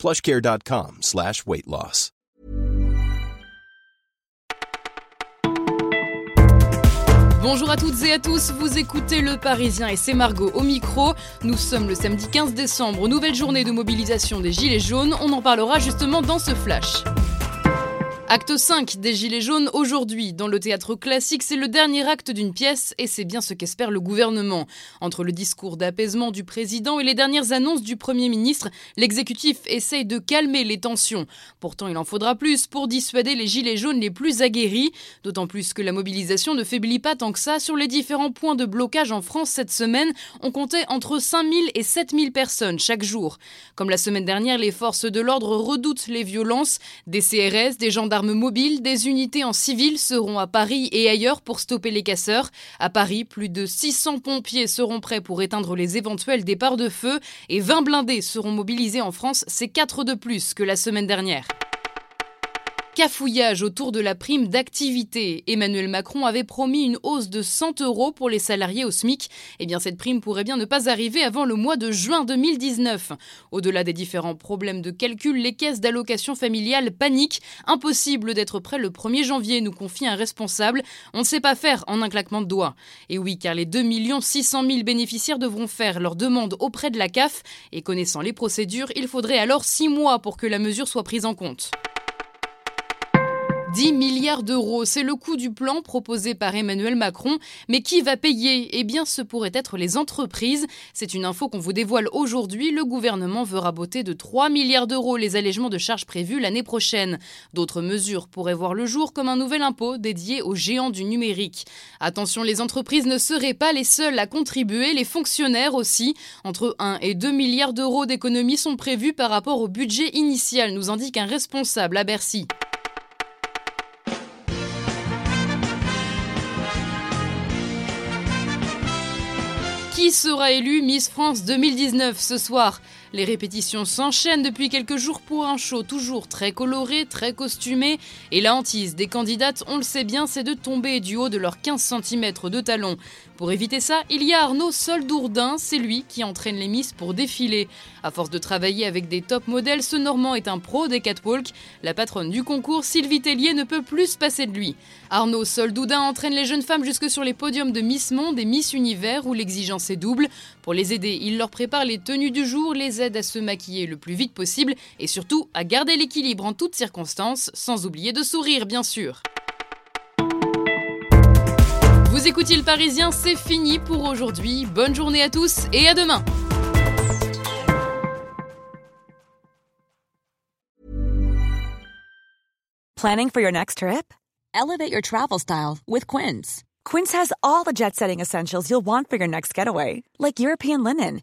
plushcare.com slash weight loss. Bonjour à toutes et à tous, vous écoutez Le Parisien et c'est Margot au micro. Nous sommes le samedi 15 décembre, nouvelle journée de mobilisation des Gilets jaunes. On en parlera justement dans ce flash. Acte 5 des Gilets jaunes aujourd'hui. Dans le théâtre classique, c'est le dernier acte d'une pièce et c'est bien ce qu'espère le gouvernement. Entre le discours d'apaisement du président et les dernières annonces du Premier ministre, l'exécutif essaye de calmer les tensions. Pourtant, il en faudra plus pour dissuader les Gilets jaunes les plus aguerris, d'autant plus que la mobilisation ne faiblit pas tant que ça. Sur les différents points de blocage en France cette semaine, on comptait entre 5000 et 7000 personnes chaque jour. Comme la semaine dernière, les forces de l'ordre redoutent les violences, des CRS, des gendarmes mobiles, des unités en civil seront à Paris et ailleurs pour stopper les casseurs. À Paris, plus de 600 pompiers seront prêts pour éteindre les éventuels départs de feu et 20 blindés seront mobilisés en France, c'est 4 de plus que la semaine dernière. Cafouillage autour de la prime d'activité. Emmanuel Macron avait promis une hausse de 100 euros pour les salariés au SMIC. Eh bien, cette prime pourrait bien ne pas arriver avant le mois de juin 2019. Au-delà des différents problèmes de calcul, les caisses d'allocation familiale paniquent. Impossible d'être prêt le 1er janvier, nous confie un responsable. On ne sait pas faire en un claquement de doigts. Et oui, car les 2 600 000 bénéficiaires devront faire leur demande auprès de la CAF. Et connaissant les procédures, il faudrait alors 6 mois pour que la mesure soit prise en compte. 10 milliards d'euros, c'est le coût du plan proposé par Emmanuel Macron. Mais qui va payer? Eh bien, ce pourrait être les entreprises. C'est une info qu'on vous dévoile aujourd'hui. Le gouvernement veut raboter de 3 milliards d'euros les allègements de charges prévus l'année prochaine. D'autres mesures pourraient voir le jour comme un nouvel impôt dédié aux géants du numérique. Attention, les entreprises ne seraient pas les seules à contribuer, les fonctionnaires aussi. Entre 1 et 2 milliards d'euros d'économies sont prévus par rapport au budget initial, nous indique un responsable à Bercy. Qui sera élu Miss France 2019 ce soir? Les répétitions s'enchaînent depuis quelques jours pour un show toujours très coloré, très costumé. Et la hantise des candidates, on le sait bien, c'est de tomber du haut de leurs 15 cm de talons. Pour éviter ça, il y a Arnaud Soldourdin, c'est lui qui entraîne les Miss pour défiler. À force de travailler avec des top modèles, ce Normand est un pro des catwalks. La patronne du concours, Sylvie Tellier, ne peut plus se passer de lui. Arnaud Soldourdin entraîne les jeunes femmes jusque sur les podiums de Miss Monde et Miss Univers où l'exigence est double. Pour les aider, il leur prépare les tenues du jour, les aide à se maquiller le plus vite possible et surtout à garder l'équilibre en toutes circonstances, sans oublier de sourire bien sûr. Vous écoutez le Parisien, c'est fini pour aujourd'hui. Bonne journée à tous et à demain. Planning for your next trip? Elevate your travel style with Quince. Quince has all the jet-setting essentials you'll want for your next getaway, like European linen,